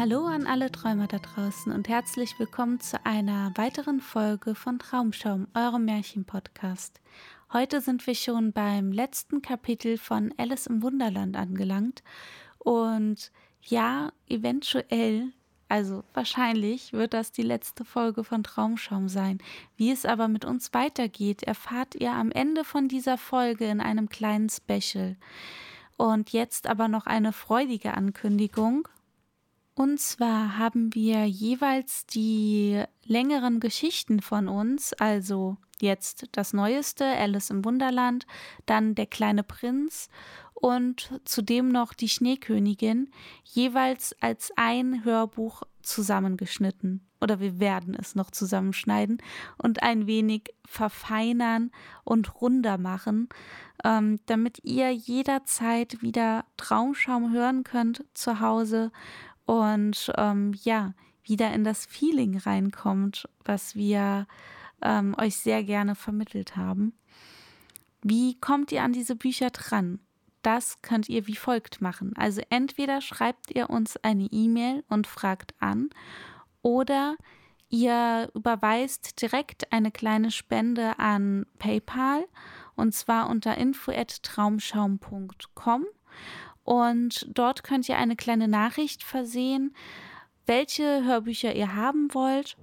Hallo an alle Träumer da draußen und herzlich willkommen zu einer weiteren Folge von Traumschaum, eurem Märchenpodcast. Heute sind wir schon beim letzten Kapitel von Alice im Wunderland angelangt und ja, eventuell, also wahrscheinlich wird das die letzte Folge von Traumschaum sein. Wie es aber mit uns weitergeht, erfahrt ihr am Ende von dieser Folge in einem kleinen Special. Und jetzt aber noch eine freudige Ankündigung. Und zwar haben wir jeweils die längeren Geschichten von uns, also jetzt das Neueste, Alice im Wunderland, dann Der kleine Prinz und zudem noch Die Schneekönigin, jeweils als ein Hörbuch zusammengeschnitten. Oder wir werden es noch zusammenschneiden und ein wenig verfeinern und runder machen, ähm, damit ihr jederzeit wieder Traumschaum hören könnt zu Hause und ähm, ja, wieder in das Feeling reinkommt, was wir ähm, euch sehr gerne vermittelt haben. Wie kommt ihr an diese Bücher dran? Das könnt ihr wie folgt machen. Also entweder schreibt ihr uns eine E-Mail und fragt an oder ihr überweist direkt eine kleine Spende an PayPal und zwar unter info@traumschaum.com und dort könnt ihr eine kleine Nachricht versehen, welche Hörbücher ihr haben wollt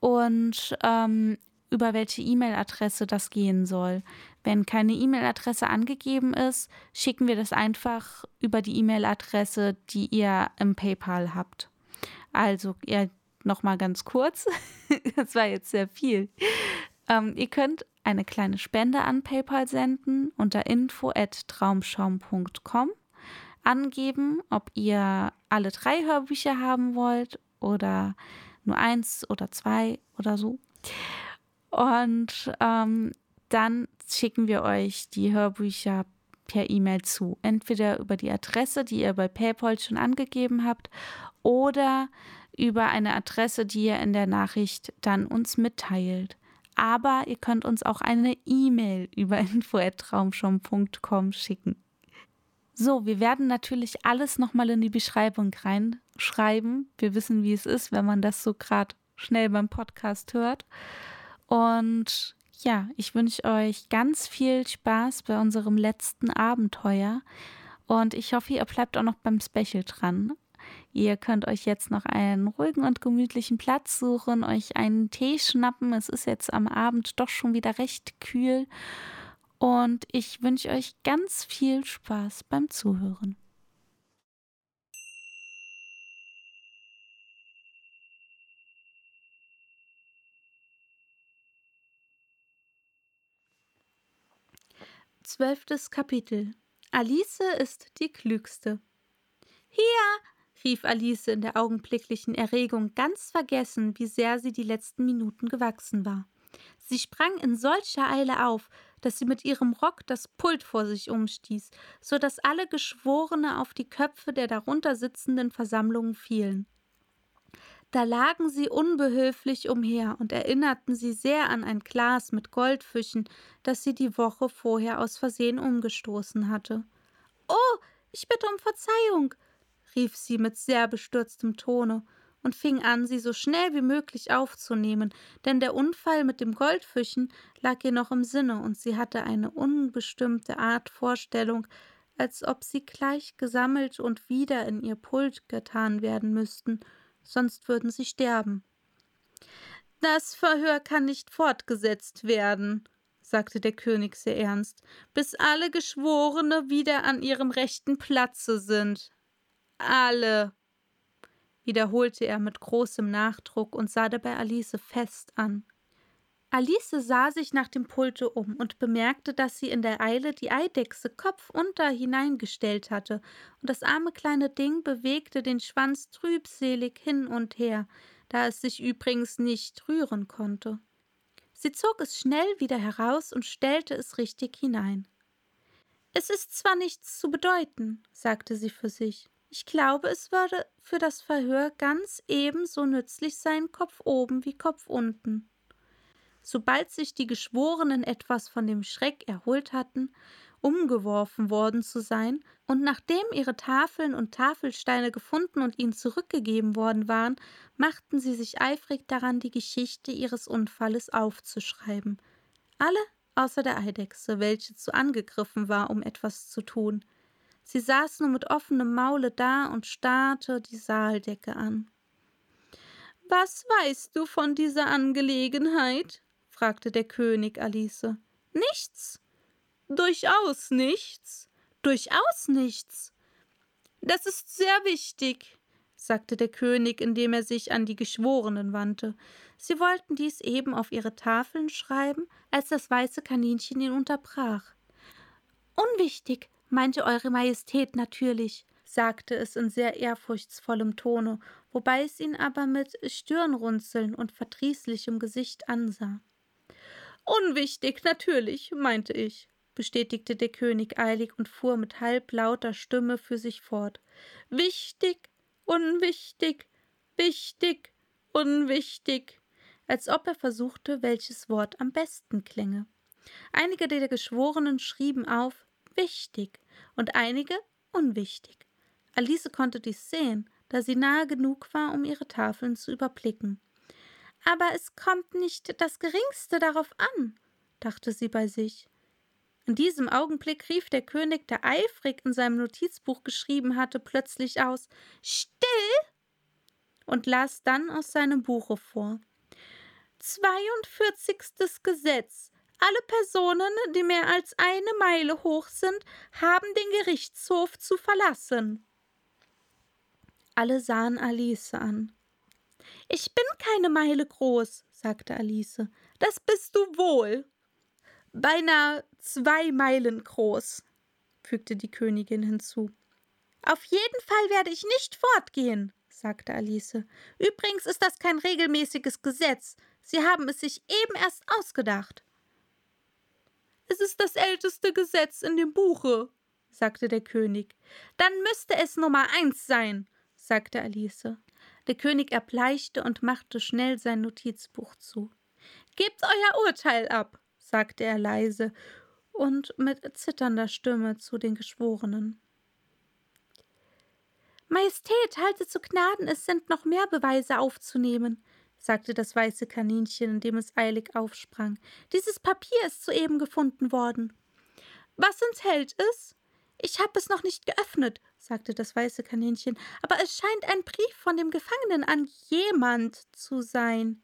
und ähm, über welche E-Mail-Adresse das gehen soll. Wenn keine E-Mail-Adresse angegeben ist, schicken wir das einfach über die E-Mail-Adresse, die ihr im PayPal habt. Also, ja, nochmal ganz kurz. das war jetzt sehr viel. Ähm, ihr könnt eine kleine Spende an PayPal senden unter info@traumschaum.com angeben, ob ihr alle drei Hörbücher haben wollt oder nur eins oder zwei oder so. Und ähm, dann schicken wir euch die Hörbücher per E-Mail zu. Entweder über die Adresse, die ihr bei PayPal schon angegeben habt, oder über eine Adresse, die ihr in der Nachricht dann uns mitteilt. Aber ihr könnt uns auch eine E-Mail über info@traumschaum.com schicken. So, wir werden natürlich alles nochmal in die Beschreibung reinschreiben. Wir wissen, wie es ist, wenn man das so gerade schnell beim Podcast hört. Und ja, ich wünsche euch ganz viel Spaß bei unserem letzten Abenteuer. Und ich hoffe, ihr bleibt auch noch beim Special dran. Ihr könnt euch jetzt noch einen ruhigen und gemütlichen Platz suchen, euch einen Tee schnappen. Es ist jetzt am Abend doch schon wieder recht kühl. Und ich wünsche euch ganz viel Spaß beim Zuhören. Zwölftes Kapitel Alice ist die Klügste. Hier, rief Alice in der augenblicklichen Erregung, ganz vergessen, wie sehr sie die letzten Minuten gewachsen war. Sie sprang in solcher Eile auf, dass sie mit ihrem Rock das Pult vor sich umstieß, so dass alle Geschworene auf die Köpfe der darunter sitzenden Versammlungen fielen. Da lagen sie unbehilflich umher und erinnerten sie sehr an ein Glas mit Goldfischen, das sie die Woche vorher aus Versehen umgestoßen hatte. Oh, ich bitte um Verzeihung, rief sie mit sehr bestürztem Tone und fing an, sie so schnell wie möglich aufzunehmen, denn der Unfall mit dem Goldfischen lag ihr noch im Sinne und sie hatte eine unbestimmte Art Vorstellung, als ob sie gleich gesammelt und wieder in ihr Pult getan werden müssten, sonst würden sie sterben. Das Verhör kann nicht fortgesetzt werden, sagte der König sehr ernst, bis alle Geschworene wieder an ihrem rechten Platze sind. Alle, wiederholte er mit großem Nachdruck und sah dabei Alice fest an. Alice sah sich nach dem Pulte um und bemerkte, dass sie in der Eile die Eidechse kopfunter hineingestellt hatte, und das arme kleine Ding bewegte den Schwanz trübselig hin und her, da es sich übrigens nicht rühren konnte. Sie zog es schnell wieder heraus und stellte es richtig hinein. Es ist zwar nichts zu bedeuten, sagte sie für sich. Ich glaube, es würde für das Verhör ganz ebenso nützlich sein, Kopf oben wie Kopf unten. Sobald sich die Geschworenen etwas von dem Schreck erholt hatten, umgeworfen worden zu sein, und nachdem ihre Tafeln und Tafelsteine gefunden und ihnen zurückgegeben worden waren, machten sie sich eifrig daran, die Geschichte ihres Unfalles aufzuschreiben. Alle außer der Eidechse, welche zu angegriffen war, um etwas zu tun. Sie saß nur mit offenem Maule da und starrte die Saaldecke an. Was weißt du von dieser Angelegenheit? fragte der König Alice. Nichts. Durchaus nichts. Durchaus nichts. Das ist sehr wichtig, sagte der König, indem er sich an die Geschworenen wandte. Sie wollten dies eben auf ihre Tafeln schreiben, als das weiße Kaninchen ihn unterbrach. Unwichtig, meinte Eure Majestät natürlich, sagte es in sehr ehrfurchtsvollem Tone, wobei es ihn aber mit Stirnrunzeln und verdrießlichem Gesicht ansah. Unwichtig, natürlich, meinte ich, bestätigte der König eilig und fuhr mit halblauter Stimme für sich fort. Wichtig, unwichtig, wichtig, unwichtig, als ob er versuchte, welches Wort am besten klänge. Einige der Geschworenen schrieben auf wichtig und einige unwichtig. Alice konnte dies sehen, da sie nahe genug war, um ihre Tafeln zu überblicken. Aber es kommt nicht das geringste darauf an, dachte sie bei sich. In diesem Augenblick rief der König, der eifrig in seinem Notizbuch geschrieben hatte, plötzlich aus Still und las dann aus seinem Buche vor. 42. Gesetz. Alle Personen, die mehr als eine Meile hoch sind, haben den Gerichtshof zu verlassen. Alle sahen Alice an. Ich bin keine Meile groß, sagte Alice. Das bist du wohl. Beinahe zwei Meilen groß, fügte die Königin hinzu. Auf jeden Fall werde ich nicht fortgehen, sagte Alice. Übrigens ist das kein regelmäßiges Gesetz. Sie haben es sich eben erst ausgedacht. Es ist das älteste Gesetz in dem Buche, sagte der König. Dann müsste es Nummer eins sein, sagte Alice. Der König erbleichte und machte schnell sein Notizbuch zu. Gebt euer Urteil ab, sagte er leise und mit zitternder Stimme zu den Geschworenen. Majestät, halte zu Gnaden, es sind noch mehr Beweise aufzunehmen, sagte das weiße Kaninchen, indem es eilig aufsprang. Dieses Papier ist soeben gefunden worden. Was enthält es? Ich habe es noch nicht geöffnet, sagte das weiße Kaninchen, aber es scheint ein Brief von dem Gefangenen an jemand zu sein.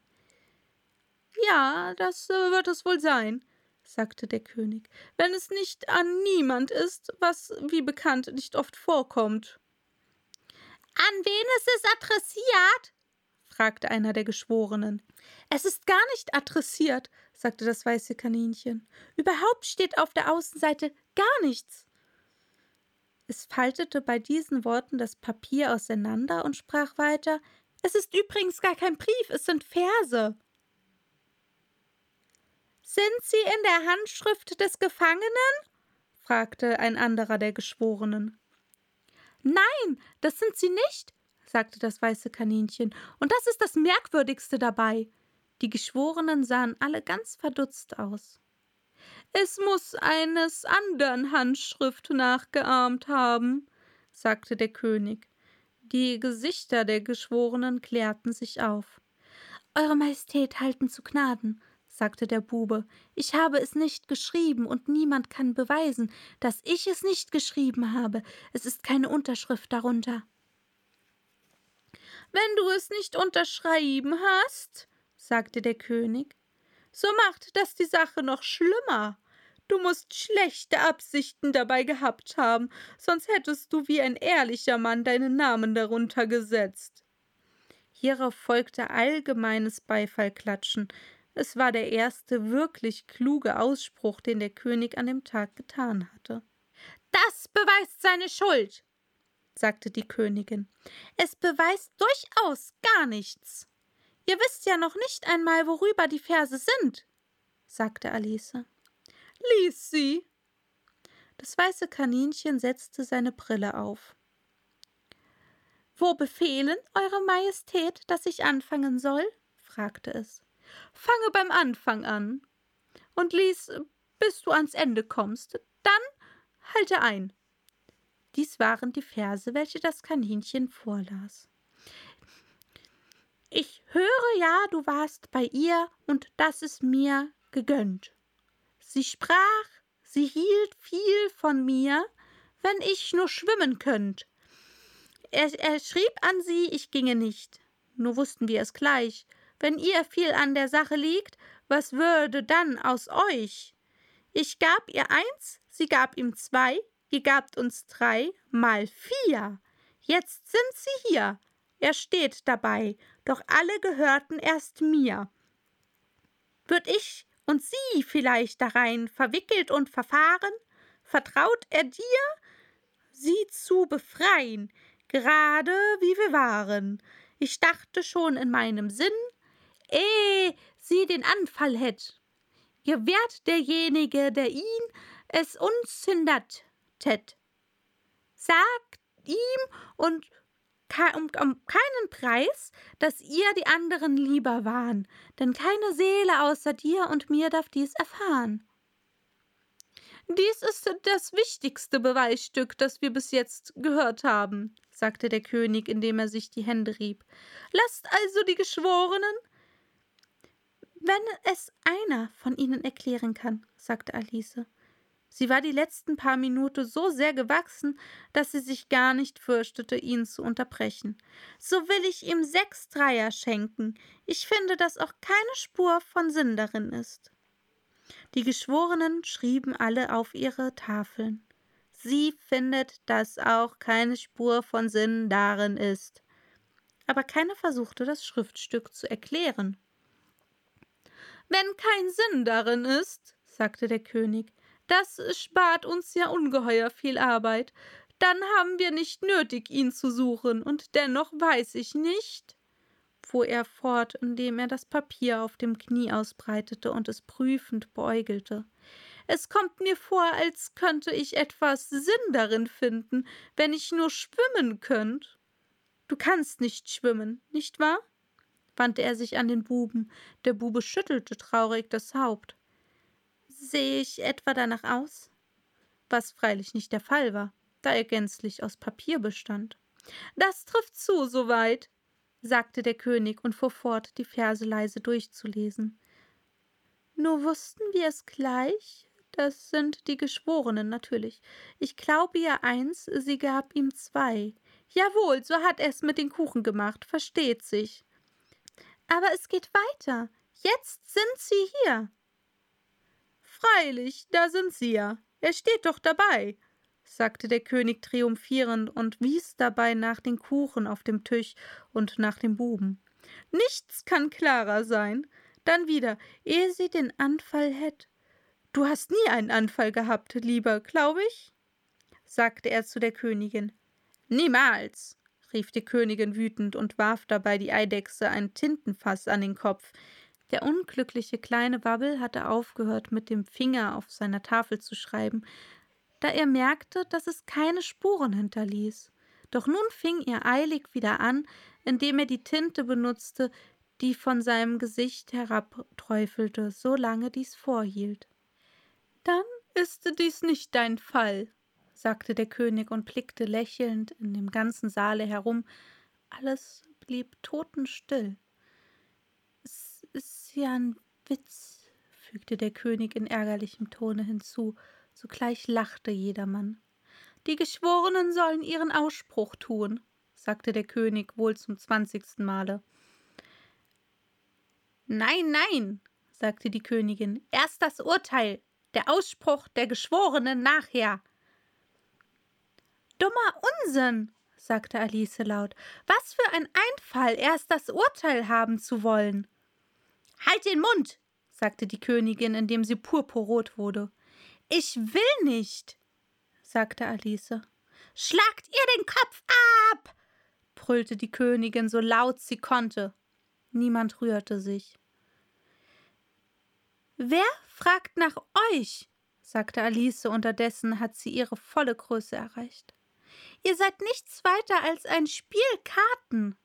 Ja, das äh, wird es wohl sein, sagte der König, wenn es nicht an niemand ist, was, wie bekannt, nicht oft vorkommt. An wen ist es adressiert? Fragte einer der Geschworenen. Es ist gar nicht adressiert, sagte das weiße Kaninchen. Überhaupt steht auf der Außenseite gar nichts. Es faltete bei diesen Worten das Papier auseinander und sprach weiter Es ist übrigens gar kein Brief, es sind Verse. Sind sie in der Handschrift des Gefangenen? fragte ein anderer der Geschworenen. Nein, das sind sie nicht, sagte das weiße Kaninchen, und das ist das Merkwürdigste dabei. Die Geschworenen sahen alle ganz verdutzt aus. Es muss eines andern Handschrift nachgeahmt haben, sagte der König. Die Gesichter der Geschworenen klärten sich auf. Eure Majestät halten zu Gnaden, sagte der Bube, ich habe es nicht geschrieben und niemand kann beweisen, dass ich es nicht geschrieben habe. Es ist keine Unterschrift darunter. Wenn du es nicht unterschrieben hast, sagte der König, so macht das die Sache noch schlimmer. Du musst schlechte Absichten dabei gehabt haben, sonst hättest du wie ein ehrlicher Mann deinen Namen darunter gesetzt. Hierauf folgte allgemeines Beifallklatschen. Es war der erste wirklich kluge Ausspruch, den der König an dem Tag getan hatte. Das beweist seine Schuld, sagte die Königin. Es beweist durchaus gar nichts. Ihr wisst ja noch nicht einmal, worüber die Verse sind, sagte Alice. Lies sie. Das weiße Kaninchen setzte seine Brille auf. Wo befehlen, Eure Majestät, dass ich anfangen soll? fragte es. Fange beim Anfang an und lies, bis du ans Ende kommst. Dann halte ein. Dies waren die Verse, welche das Kaninchen vorlas. Ich höre ja, du warst bei ihr, und das ist mir gegönnt. Sie sprach, sie hielt viel von mir, wenn ich nur schwimmen könnt. Er, er schrieb an sie, ich ginge nicht. Nur wussten wir es gleich. Wenn ihr viel an der Sache liegt, was würde dann aus euch? Ich gab ihr eins, sie gab ihm zwei, ihr gabt uns drei, mal vier. Jetzt sind sie hier. Er steht dabei, doch alle gehörten erst mir. Würd ich und sie vielleicht darein verwickelt und verfahren, vertraut er dir, sie zu befreien, gerade wie wir waren. Ich dachte schon in meinem Sinn, eh sie den Anfall hätt. Ihr wärt derjenige, der ihn es uns hindert tät. Sagt ihm und um keinen Preis, dass ihr die anderen lieber waren, denn keine Seele außer dir und mir darf dies erfahren. Dies ist das wichtigste Beweisstück, das wir bis jetzt gehört haben, sagte der König, indem er sich die Hände rieb. Lasst also die Geschworenen. Wenn es einer von ihnen erklären kann, sagte Alice. Sie war die letzten paar Minuten so sehr gewachsen, dass sie sich gar nicht fürchtete, ihn zu unterbrechen. So will ich ihm sechs Dreier schenken. Ich finde, dass auch keine Spur von Sinn darin ist. Die Geschworenen schrieben alle auf ihre Tafeln. Sie findet, dass auch keine Spur von Sinn darin ist. Aber keiner versuchte, das Schriftstück zu erklären. Wenn kein Sinn darin ist, sagte der König, das spart uns ja ungeheuer viel Arbeit. Dann haben wir nicht nötig, ihn zu suchen, und dennoch weiß ich nicht, fuhr er fort, indem er das Papier auf dem Knie ausbreitete und es prüfend beäugelte. Es kommt mir vor, als könnte ich etwas Sinn darin finden, wenn ich nur schwimmen könnt. Du kannst nicht schwimmen, nicht wahr? wandte er sich an den Buben. Der Bube schüttelte traurig das Haupt. Sehe ich etwa danach aus? Was freilich nicht der Fall war, da er gänzlich aus Papier bestand. Das trifft zu, soweit, sagte der König und fuhr fort, die Verse leise durchzulesen. Nur wussten wir es gleich, das sind die Geschworenen natürlich. Ich glaube ja eins, sie gab ihm zwei. Jawohl, so hat er's mit den Kuchen gemacht, versteht sich. Aber es geht weiter. Jetzt sind sie hier. Freilich, da sind sie ja. Er steht doch dabei, sagte der König triumphierend und wies dabei nach den Kuchen auf dem Tisch und nach dem Buben. Nichts kann klarer sein. Dann wieder, ehe sie den Anfall hätt. Du hast nie einen Anfall gehabt, lieber, glaube ich? sagte er zu der Königin. Niemals, rief die Königin wütend und warf dabei die Eidechse ein Tintenfass an den Kopf, der unglückliche kleine Wabbel hatte aufgehört, mit dem Finger auf seiner Tafel zu schreiben, da er merkte, dass es keine Spuren hinterließ. Doch nun fing er eilig wieder an, indem er die Tinte benutzte, die von seinem Gesicht herabträufelte, solange dies vorhielt. Dann ist dies nicht dein Fall, sagte der König und blickte lächelnd in dem ganzen Saale herum. Alles blieb totenstill ist ja ein Witz, fügte der König in ärgerlichem Tone hinzu, sogleich lachte jedermann. Die Geschworenen sollen ihren Ausspruch tun, sagte der König wohl zum zwanzigsten Male. Nein, nein, sagte die Königin, erst das Urteil, der Ausspruch der Geschworenen nachher. Dummer Unsinn, sagte Alice laut. Was für ein Einfall, erst das Urteil haben zu wollen. Halt den Mund, sagte die Königin, indem sie purpurrot wurde. Ich will nicht, sagte Alice. Schlagt ihr den Kopf ab, brüllte die Königin so laut sie konnte. Niemand rührte sich. Wer fragt nach euch? sagte Alice, unterdessen hat sie ihre volle Größe erreicht. Ihr seid nichts weiter als ein Spiel Karten.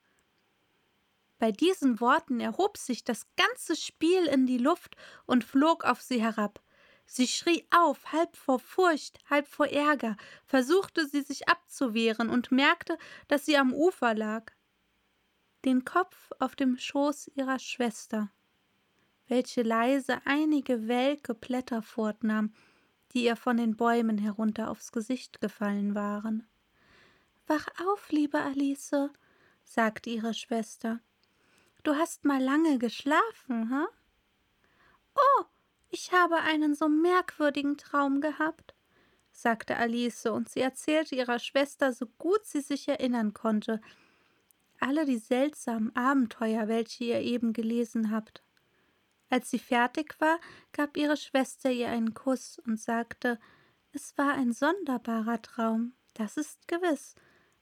Bei diesen Worten erhob sich das ganze Spiel in die Luft und flog auf sie herab. Sie schrie auf, halb vor Furcht, halb vor Ärger, versuchte sie sich abzuwehren und merkte, dass sie am Ufer lag, den Kopf auf dem Schoß ihrer Schwester, welche leise einige welke Blätter fortnahm, die ihr von den Bäumen herunter aufs Gesicht gefallen waren. Wach auf, liebe Alice, sagte ihre Schwester. Du hast mal lange geschlafen, ha? Oh, ich habe einen so merkwürdigen Traum gehabt, sagte Alice, und sie erzählte ihrer Schwester, so gut sie sich erinnern konnte, alle die seltsamen Abenteuer, welche ihr eben gelesen habt. Als sie fertig war, gab ihre Schwester ihr einen Kuss und sagte, es war ein sonderbarer Traum, das ist gewiss.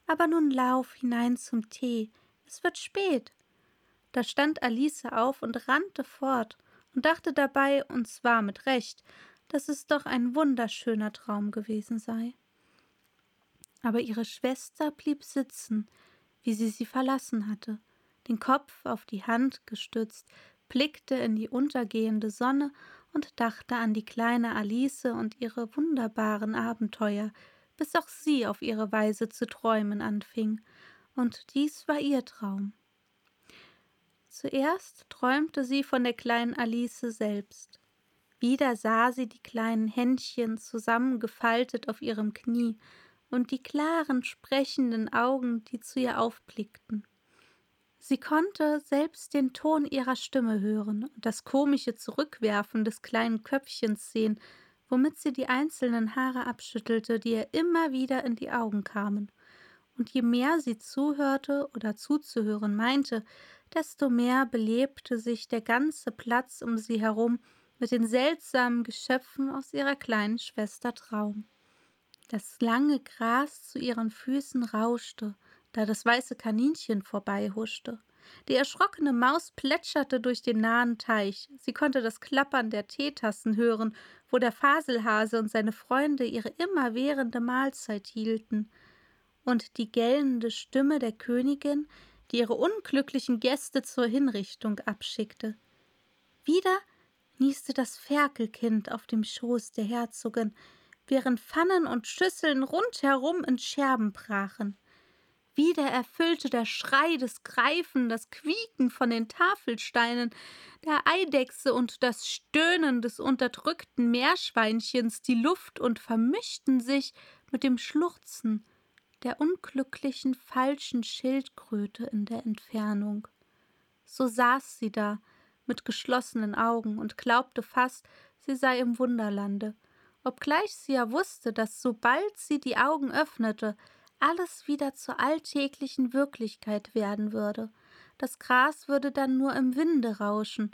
Aber nun lauf hinein zum Tee, es wird spät. Da stand Alice auf und rannte fort, und dachte dabei, und zwar mit Recht, dass es doch ein wunderschöner Traum gewesen sei. Aber ihre Schwester blieb sitzen, wie sie sie verlassen hatte, den Kopf auf die Hand gestützt, blickte in die untergehende Sonne und dachte an die kleine Alice und ihre wunderbaren Abenteuer, bis auch sie auf ihre Weise zu träumen anfing, und dies war ihr Traum. Zuerst träumte sie von der kleinen Alice selbst. Wieder sah sie die kleinen Händchen zusammengefaltet auf ihrem Knie und die klaren, sprechenden Augen, die zu ihr aufblickten. Sie konnte selbst den Ton ihrer Stimme hören und das komische Zurückwerfen des kleinen Köpfchens sehen, womit sie die einzelnen Haare abschüttelte, die ihr immer wieder in die Augen kamen. Und je mehr sie zuhörte oder zuzuhören meinte, desto mehr belebte sich der ganze Platz um sie herum mit den seltsamen Geschöpfen aus ihrer kleinen Schwester Traum. Das lange Gras zu ihren Füßen rauschte, da das weiße Kaninchen vorbeihuschte. Die erschrockene Maus plätscherte durch den nahen Teich. Sie konnte das Klappern der Teetassen hören, wo der Faselhase und seine Freunde ihre immerwährende Mahlzeit hielten. Und die gellende Stimme der Königin, die ihre unglücklichen Gäste zur Hinrichtung abschickte. Wieder nieste das Ferkelkind auf dem Schoß der Herzogin, während Pfannen und Schüsseln rundherum in Scherben brachen. Wieder erfüllte der Schrei des Greifen, das Quieken von den Tafelsteinen, der Eidechse und das Stöhnen des unterdrückten Meerschweinchens die Luft und vermischten sich mit dem Schluchzen der unglücklichen falschen Schildkröte in der Entfernung. So saß sie da mit geschlossenen Augen und glaubte fast, sie sei im Wunderlande, obgleich sie ja wusste, dass sobald sie die Augen öffnete, alles wieder zur alltäglichen Wirklichkeit werden würde. Das Gras würde dann nur im Winde rauschen,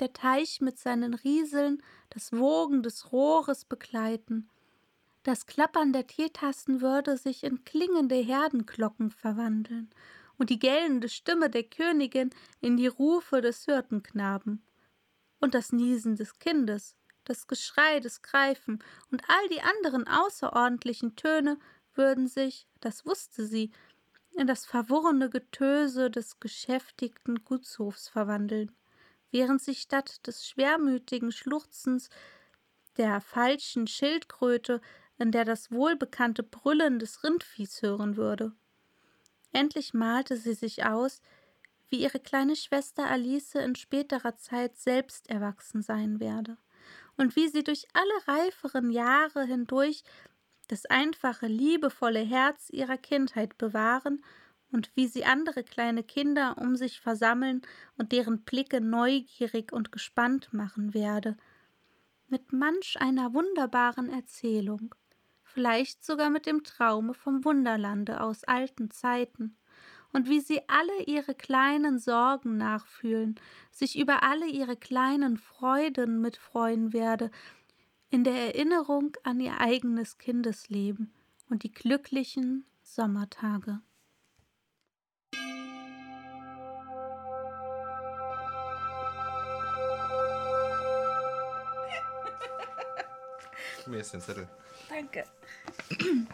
der Teich mit seinen Rieseln das Wogen des Rohres begleiten, das Klappern der Teetassen würde sich in klingende Herdenglocken verwandeln und die gellende Stimme der Königin in die Rufe des Hirtenknaben. Und das Niesen des Kindes, das Geschrei des Greifen und all die anderen außerordentlichen Töne würden sich, das wusste sie, in das verworrene Getöse des geschäftigten Gutshofs verwandeln, während sich statt des schwermütigen Schluchzens der falschen Schildkröte in der das wohlbekannte Brüllen des Rindviehs hören würde. Endlich malte sie sich aus, wie ihre kleine Schwester Alice in späterer Zeit selbst erwachsen sein werde und wie sie durch alle reiferen Jahre hindurch das einfache, liebevolle Herz ihrer Kindheit bewahren und wie sie andere kleine Kinder um sich versammeln und deren Blicke neugierig und gespannt machen werde, mit manch einer wunderbaren Erzählung, vielleicht sogar mit dem Traume vom Wunderlande aus alten Zeiten, und wie sie alle ihre kleinen Sorgen nachfühlen, sich über alle ihre kleinen Freuden mitfreuen werde, in der Erinnerung an ihr eigenes Kindesleben und die glücklichen Sommertage. Mir ist den Zettel. Danke.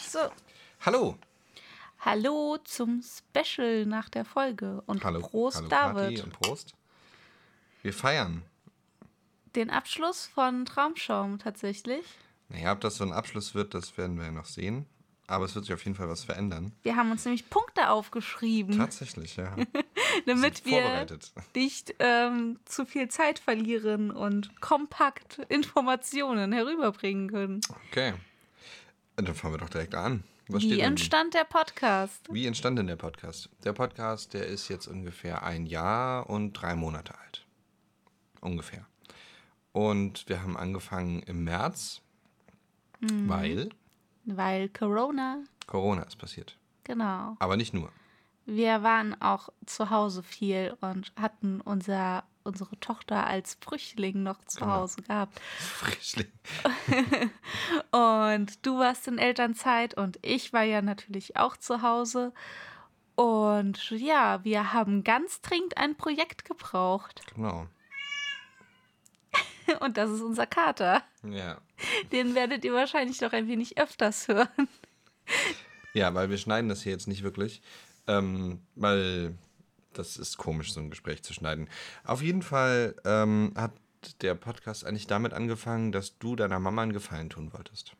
So. Hallo. Hallo zum Special nach der Folge und Hallo. Prost, Hallo David. Kathi und Prost. Wir feiern. Den Abschluss von Traumschaum tatsächlich. Naja, ob das so ein Abschluss wird, das werden wir ja noch sehen. Aber es wird sich auf jeden Fall was verändern. Wir haben uns nämlich Punkte aufgeschrieben, Tatsächlich, ja. damit wir nicht ähm, zu viel Zeit verlieren und kompakt Informationen herüberbringen können. Okay. Dann fangen wir doch direkt an. Was Wie denn? entstand der Podcast? Wie entstand denn der Podcast? Der Podcast, der ist jetzt ungefähr ein Jahr und drei Monate alt. Ungefähr. Und wir haben angefangen im März, Mhm. weil Weil Corona, Corona ist passiert. genau. Aber nicht nur. Wir waren auch zu Hause viel und hatten unser, unsere Tochter als Früchtling noch zu Genau. Hause gehabt. Frischling. Und du warst in Elternzeit und ich war ja natürlich auch zu Hause. Und ja, wir haben ganz dringend ein Projekt gebraucht. Genau. Und das ist unser Kater. Ja. Den werdet ihr wahrscheinlich noch ein wenig öfters hören. Ja, weil wir schneiden das hier jetzt nicht wirklich. Ähm, weil das ist komisch, so ein Gespräch zu schneiden. Auf jeden Fall ähm, hat der Podcast eigentlich damit angefangen, dass du deiner Mama einen Gefallen tun wolltest.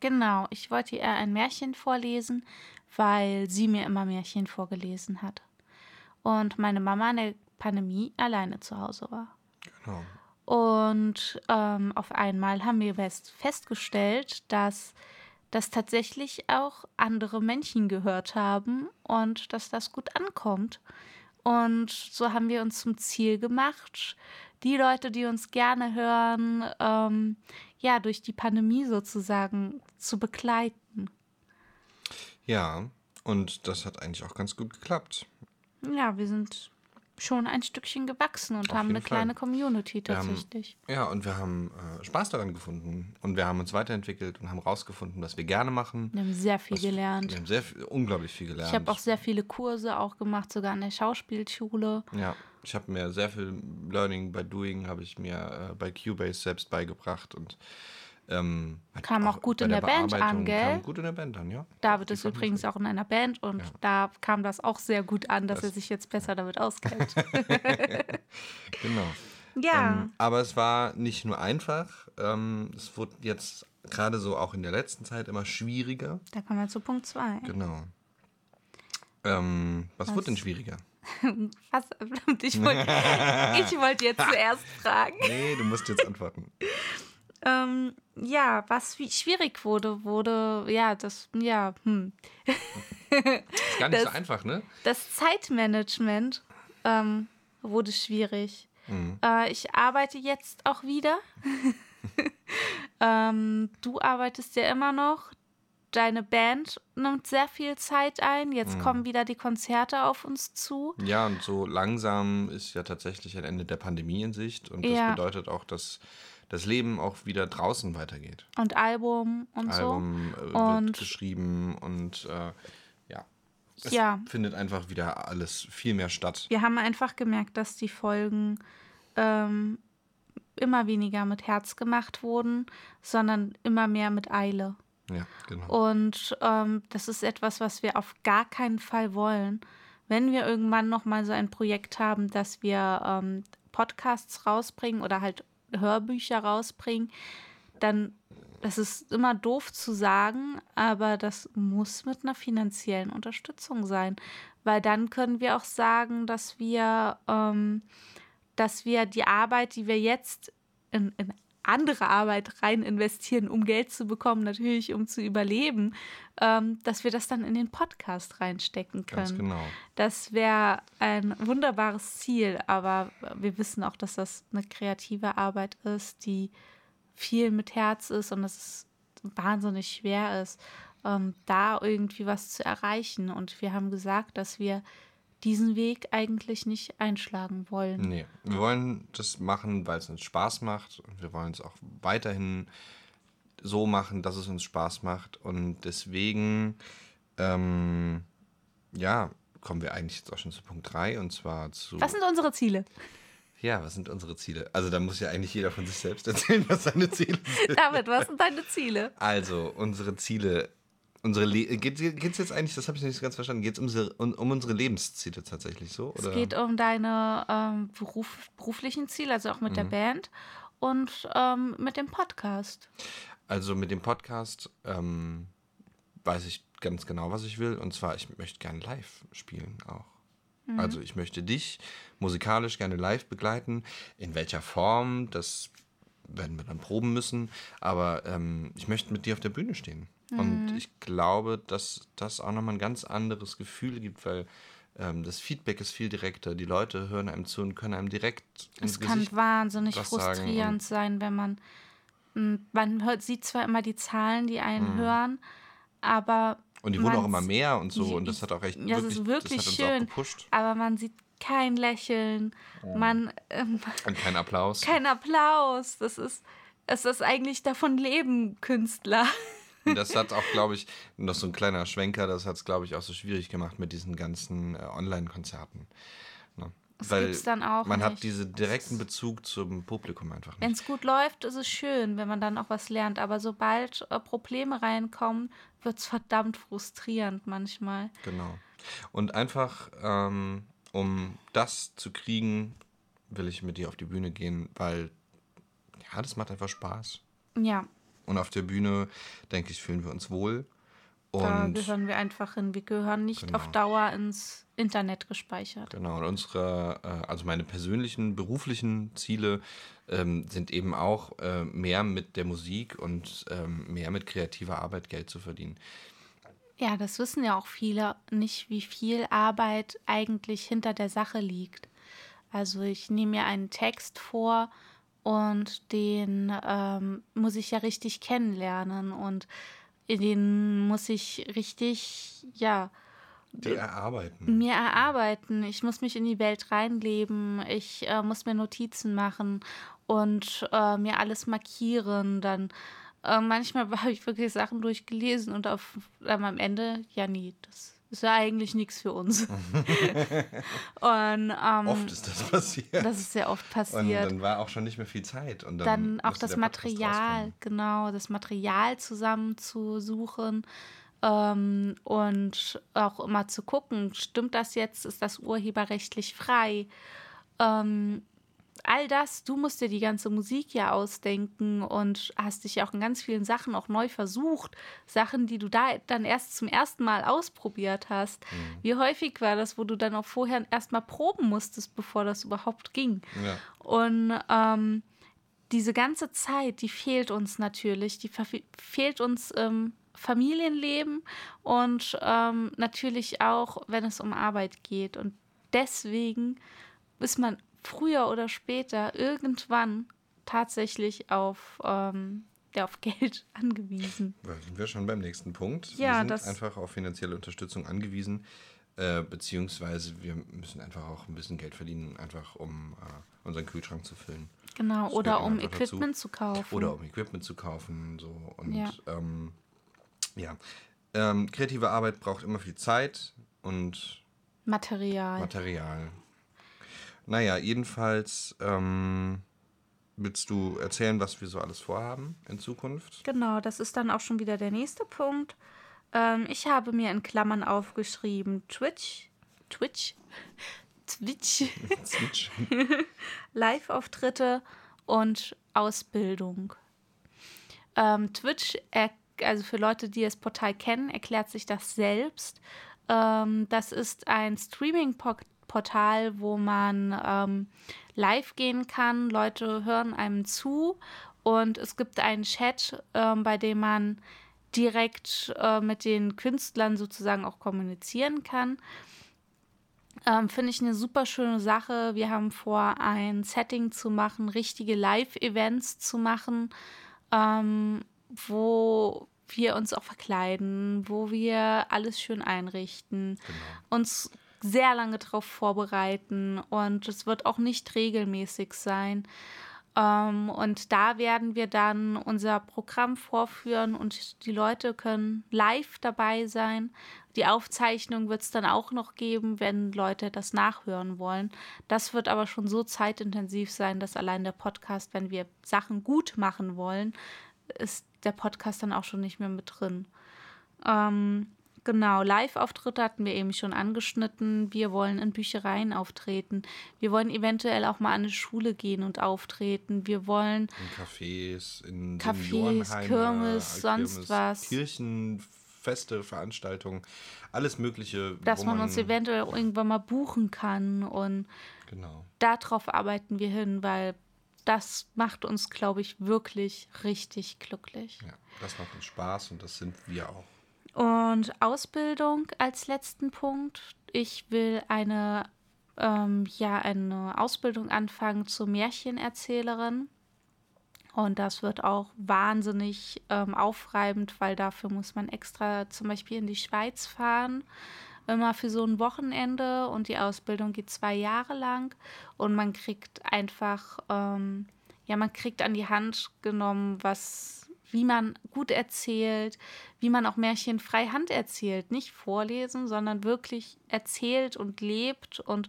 Genau, ich wollte ihr ein Märchen vorlesen, weil sie mir immer Märchen vorgelesen hat. Und meine Mama in der Pandemie alleine zu Hause war. Genau. Und ähm, auf einmal haben wir fest, festgestellt, dass das tatsächlich auch andere Männchen gehört haben und dass das gut ankommt. Und so haben wir uns zum Ziel gemacht, die Leute, die uns gerne hören, ähm, ja, durch die Pandemie sozusagen zu begleiten. Ja, und das hat eigentlich auch ganz gut geklappt. Ja, wir sind schon ein Stückchen gewachsen und Auf haben eine Fall. kleine Community haben- tatsächlich. Ja, und wir haben äh, Spaß daran gefunden. Und wir haben uns weiterentwickelt und haben rausgefunden, was wir gerne machen. Wir haben sehr viel Was- gelernt. Wir haben sehr viel, unglaublich viel gelernt. Ich habe auch sehr viele Kurse auch gemacht, sogar an der Schauspielschule. Ja, ich habe mir sehr viel Learning by Doing habe ich mir äh, bei Cubase selbst beigebracht und ähm, Kam auch gut in der Band an, gell? Kam gut in der Band an, ja. David ist übrigens auch in einer Band und Ja. da kam das auch sehr gut an, dass Das- er sich jetzt besser damit auskennt. Genau. ja, Ähm, aber es war nicht nur einfach. Ähm, es wurde jetzt gerade so auch in der letzten Zeit immer schwieriger. da kommen wir zu Punkt 2. Genau. Ähm, was, Was? wurde denn schwieriger? Was? Ich wollte wollt jetzt zuerst fragen. Nee, du musst jetzt antworten. Ähm, ja, was wie schwierig wurde, wurde, ja, das, ja, hm. Ist gar nicht so Das- einfach, ne? Das Zeitmanagement ähm, wurde schwierig. Mhm. Äh, ich arbeite jetzt auch wieder. ähm, du arbeitest ja immer noch. Deine Band nimmt sehr viel Zeit ein. Jetzt Mhm. kommen wieder die Konzerte auf uns zu. Ja, und so langsam ist ja tatsächlich ein Ende der Pandemie in Sicht. Und das Ja. bedeutet auch, dass das Leben auch wieder draußen weitergeht. Und Album und Album äh, Und- wird geschrieben und äh, ja. Es Ja. findet einfach wieder alles viel mehr statt. so. Wir haben einfach gemerkt, dass die Folgen ähm, immer weniger mit Herz gemacht wurden, sondern immer mehr mit Eile. Ja, genau. Und ähm, das ist etwas, was wir auf gar keinen Fall wollen. Wenn wir irgendwann noch mal so ein Projekt haben, dass wir ähm, Podcasts rausbringen oder halt Hörbücher rausbringen, dann das ist immer doof zu sagen, aber das muss mit einer finanziellen Unterstützung sein, weil dann können wir auch sagen, dass wir, ähm, dass wir die Arbeit, die wir jetzt in, in andere Arbeit rein investieren, um Geld zu bekommen, natürlich um zu überleben, ähm, dass wir das dann in den Podcast reinstecken können. Ganz genau. Das wäre ein wunderbares Ziel, aber wir wissen auch, dass das eine kreative Arbeit ist, die viel mit Herz ist und dass es wahnsinnig schwer ist, ähm, da irgendwie was zu erreichen. Und wir haben gesagt, dass wir diesen Weg eigentlich nicht einschlagen wollen. Nee, wir wollen das machen, weil es uns Spaß macht und wir wollen es auch weiterhin so machen, dass es uns Spaß macht und deswegen, ähm, ja, kommen wir eigentlich jetzt auch schon zu Punkt 3 und zwar zu... Was sind unsere Ziele? Ja, was sind unsere Ziele? Also da muss ja eigentlich jeder von sich selbst erzählen, was seine Ziele sind. David, was sind deine Ziele? Also, unsere Ziele Unsere Le geht es jetzt eigentlich, das habe ich nicht so ganz verstanden, geht es um, um, um, unsere Lebensziele tatsächlich so? Oder? Es geht um deine ähm, Beruf, beruflichen Ziele, also auch mit mhm. der Band und ähm, mit dem Podcast. Also mit dem Podcast ähm, weiß ich ganz genau, was ich will. Und zwar, ich möchte gerne live spielen auch. Mhm. Also ich möchte dich musikalisch gerne live begleiten. In welcher Form, das werden wir dann proben müssen. Aber ähm, ich möchte mit dir auf der Bühne stehen. Und mhm. ich glaube, dass das auch nochmal ein ganz anderes Gefühl gibt, weil ähm, das Feedback ist viel direkter. Die Leute hören einem zu und können einem direkt. Es kann Gesicht wahnsinnig frustrierend sein, wenn man. Hm, man hört, sieht zwar immer die Zahlen, die einen mhm. hören, aber. Und die wurden auch immer mehr und so. Und das hat auch echt. Ja, wirklich, das ist wirklich schön. Aber man sieht kein Lächeln. Oh. Man. Ähm, und kein Applaus. Kein Applaus. Das ist. Es ist eigentlich davon leben, Künstler. Und das hat auch, glaube ich, noch so ein kleiner Schwenker, das hat es, glaube ich, auch so schwierig gemacht mit diesen ganzen äh, Online-Konzerten. Ne? Das Weil dann auch man nicht. hat diesen direkten Bezug zum Publikum einfach nicht. Wenn es gut läuft, ist es schön, wenn man dann auch was lernt. Aber sobald äh, Probleme reinkommen, wird es verdammt frustrierend manchmal. Genau. Und einfach, ähm, um das zu kriegen, will ich mit dir auf die Bühne gehen, weil ja, das macht einfach Spaß. Ja, und auf der Bühne, denke ich, fühlen wir uns wohl. Und da gehören wir einfach hin. Wir gehören nicht genau. auf Dauer ins Internet gespeichert. Genau, und unsere, äh, also meine persönlichen, beruflichen Ziele ähm, sind eben auch äh, mehr mit der Musik und ähm, mehr mit kreativer Arbeit Geld zu verdienen. Ja, das wissen ja auch viele nicht, wie viel Arbeit eigentlich hinter der Sache liegt. Also ich nehme mir einen Text vor und den ähm, muss ich ja richtig kennenlernen und den muss ich richtig, ja. Die erarbeiten. Mir erarbeiten. Ich muss mich in die Welt reinleben. Ich äh, muss mir Notizen machen und äh, mir alles markieren. Dann äh, manchmal habe ich wirklich Sachen durchgelesen und auf, am Ende, ja, nie, das ist ja eigentlich nichts für uns. und, ähm, oft ist das passiert. Das ist sehr oft passiert. Und dann war auch schon nicht mehr viel Zeit. Und dann, dann auch das Material, genau, das Material zusammenzusuchen ähm, und auch immer zu gucken, stimmt das jetzt, ist das urheberrechtlich frei? Ähm, all das, du musst dir die ganze Musik ja ausdenken und hast dich ja auch in ganz vielen Sachen auch neu versucht. Sachen, die du da dann erst zum ersten Mal ausprobiert hast. Mhm. Wie häufig war das, wo du dann auch vorher erstmal proben musstest, bevor das überhaupt ging? Ja. Und ähm, diese ganze Zeit, die fehlt uns natürlich. Die fehlt uns im Familienleben und ähm, natürlich auch, wenn es um Arbeit geht. Und deswegen ist man früher oder später irgendwann tatsächlich auf, ähm, ja, auf Geld angewiesen. Da sind wir schon beim nächsten Punkt. Ja, wir sind das einfach auf finanzielle Unterstützung angewiesen, äh, beziehungsweise wir müssen einfach auch ein bisschen Geld verdienen, einfach um äh, unseren Kühlschrank zu füllen. Genau, das oder um Equipment dazu. zu kaufen. Oder um Equipment zu kaufen. So. Und ja, ähm, ja. Ähm, kreative Arbeit braucht immer viel Zeit und Material. Material, naja, jedenfalls ähm, willst du erzählen, was wir so alles vorhaben in Zukunft? Genau, das ist dann auch schon wieder der nächste Punkt. Ähm, ich habe mir in Klammern aufgeschrieben Twitch, Twitch, Twitch, Twitch. Live-Auftritte und Ausbildung. Ähm, Twitch, also für Leute, die das Portal kennen, erklärt sich das selbst. Ähm, das ist ein Streaming-Portal, wo man ähm, live gehen kann. Leute hören einem zu und es gibt einen Chat, ähm, bei dem man direkt äh, mit den Künstlern sozusagen auch kommunizieren kann. Ähm, Finde ich eine super schöne Sache. Wir haben vor, ein Setting zu machen, richtige Live-Events zu machen, ähm, wo wir uns auch verkleiden, wo wir alles schön einrichten, genau. uns sehr lange darauf vorbereiten und es wird auch nicht regelmäßig sein. Ähm, und da werden wir dann unser Programm vorführen und die Leute können live dabei sein. Die Aufzeichnung wird es dann auch noch geben, wenn Leute das nachhören wollen. Das wird aber schon so zeitintensiv sein, dass allein der Podcast, wenn wir Sachen gut machen wollen, ist der Podcast dann auch schon nicht mehr mit drin. Ähm, Genau, Live-Auftritte hatten wir eben schon angeschnitten. Wir wollen in Büchereien auftreten. Wir wollen eventuell auch mal an eine Schule gehen und auftreten. Wir wollen. In Cafés, in Cafés, Kirmes, sonst Kirmes, was. Kirchenfeste, Veranstaltungen, alles Mögliche. Dass man, man, uns eventuell irgendwann mal buchen kann. Und genau. darauf arbeiten wir hin, weil das macht uns, glaube ich, wirklich richtig glücklich. Ja, das macht uns Spaß und das sind wir auch. Und Ausbildung als letzten Punkt. Ich will eine, ähm, ja, eine Ausbildung anfangen zur Märchenerzählerin. Und das wird auch wahnsinnig ähm, aufreibend, weil dafür muss man extra zum Beispiel in die Schweiz fahren, immer für so ein Wochenende. Und die Ausbildung geht zwei Jahre lang. Und man kriegt einfach, ähm, ja, man kriegt an die Hand genommen, was wie man gut erzählt, wie man auch Märchen frei Hand erzählt. Nicht vorlesen, sondern wirklich erzählt und lebt und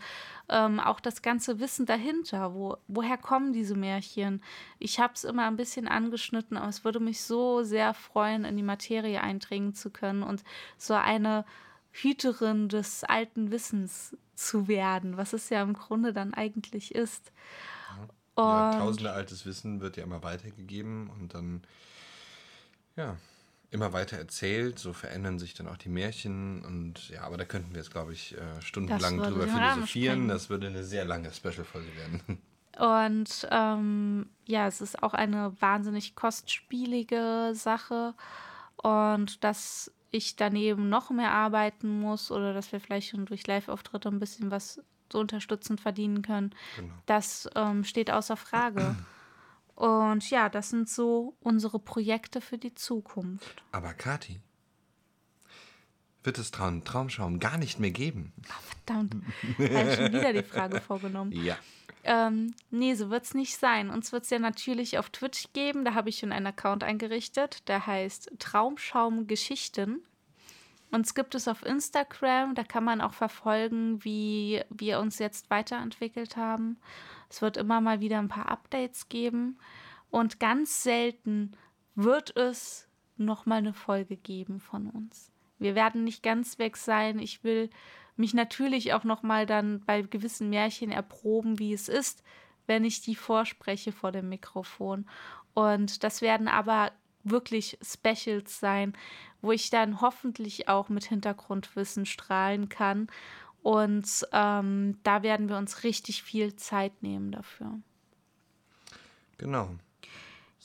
ähm, auch das ganze Wissen dahinter. Wo, woher kommen diese Märchen? Ich habe es immer ein bisschen angeschnitten, aber es würde mich so sehr freuen, in die Materie eindringen zu können und so eine Hüterin des alten Wissens zu werden, was es ja im Grunde dann eigentlich ist. Ja, tausende altes Wissen wird ja immer weitergegeben und dann ja, immer weiter erzählt, so verändern sich dann auch die Märchen und ja, aber da könnten wir jetzt, glaube ich, äh, stundenlang drüber philosophieren. Das würde eine sehr lange Special-Folge werden. Und ähm, ja, es ist auch eine wahnsinnig kostspielige Sache und dass ich daneben noch mehr arbeiten muss oder dass wir vielleicht schon durch Live-Auftritte ein bisschen was so unterstützend verdienen können, genau. das ähm, steht außer Frage. Und ja, das sind so unsere Projekte für die Zukunft. Aber Kati, wird es Traum Traumschaum gar nicht mehr geben? Ach, verdammt, habe ich schon wieder die Frage vorgenommen. Ja. Ähm, nee, so wird es nicht sein. Uns wird es ja natürlich auf Twitch geben. Da habe ich schon einen Account eingerichtet. Der heißt Traumschaum Geschichten. Uns gibt es auf Instagram. Da kann man auch verfolgen, wie wir uns jetzt weiterentwickelt haben. Es wird immer mal wieder ein paar Updates geben und ganz selten wird es noch mal eine Folge geben von uns. Wir werden nicht ganz weg sein. Ich will mich natürlich auch noch mal dann bei gewissen Märchen erproben, wie es ist, wenn ich die vorspreche vor dem Mikrofon. Und das werden aber wirklich Specials sein, wo ich dann hoffentlich auch mit Hintergrundwissen strahlen kann und ähm, da werden wir uns richtig viel Zeit nehmen dafür. Genau.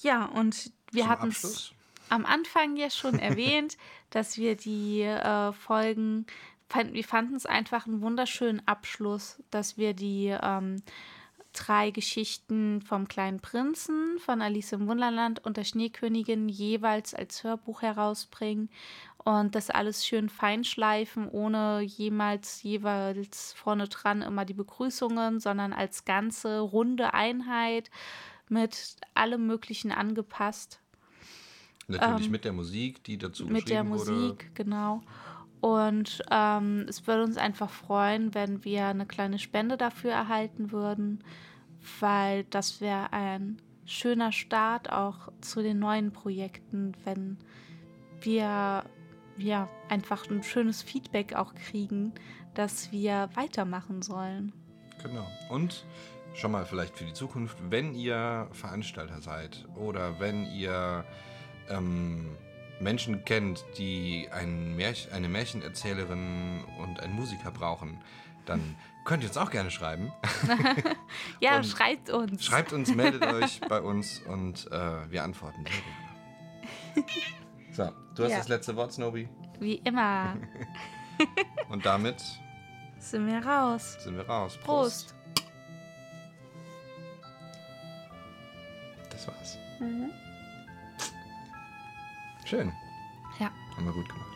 Ja, und wir hatten es am Anfang ja schon erwähnt, dass wir die äh, Folgen, fand, wir fanden es einfach einen wunderschönen Abschluss, dass wir die ähm, drei Geschichten vom kleinen Prinzen, von Alice im Wunderland und der Schneekönigin jeweils als Hörbuch herausbringen und das alles schön feinschleifen, ohne jemals jeweils vorne dran immer die Begrüßungen, sondern als ganze runde Einheit mit allem Möglichen angepasst. Natürlich ähm, mit der Musik, die dazu Mit der wurde. Musik, genau. Und ähm, es würde uns einfach freuen, wenn wir eine kleine Spende dafür erhalten würden, weil das wäre ein schöner Start auch zu den neuen Projekten, wenn wir ja, einfach ein schönes Feedback auch kriegen, dass wir weitermachen sollen. Genau. Und schon mal vielleicht für die Zukunft, wenn ihr Veranstalter seid oder wenn ihr ähm, Menschen kennt, die ein Märch eine Märchenerzählerin und einen Musiker brauchen, dann könnt ihr uns auch gerne schreiben. ja, Und schreibt uns. Schreibt uns, meldet euch bei uns und äh, wir antworten sehr gerne. So, du hast Ja. das letzte Wort, Snowy. Wie immer Und damit sind wir raus. sind wir raus. Prost. Das war's. Schön. Ja. Haben wir gut gemacht.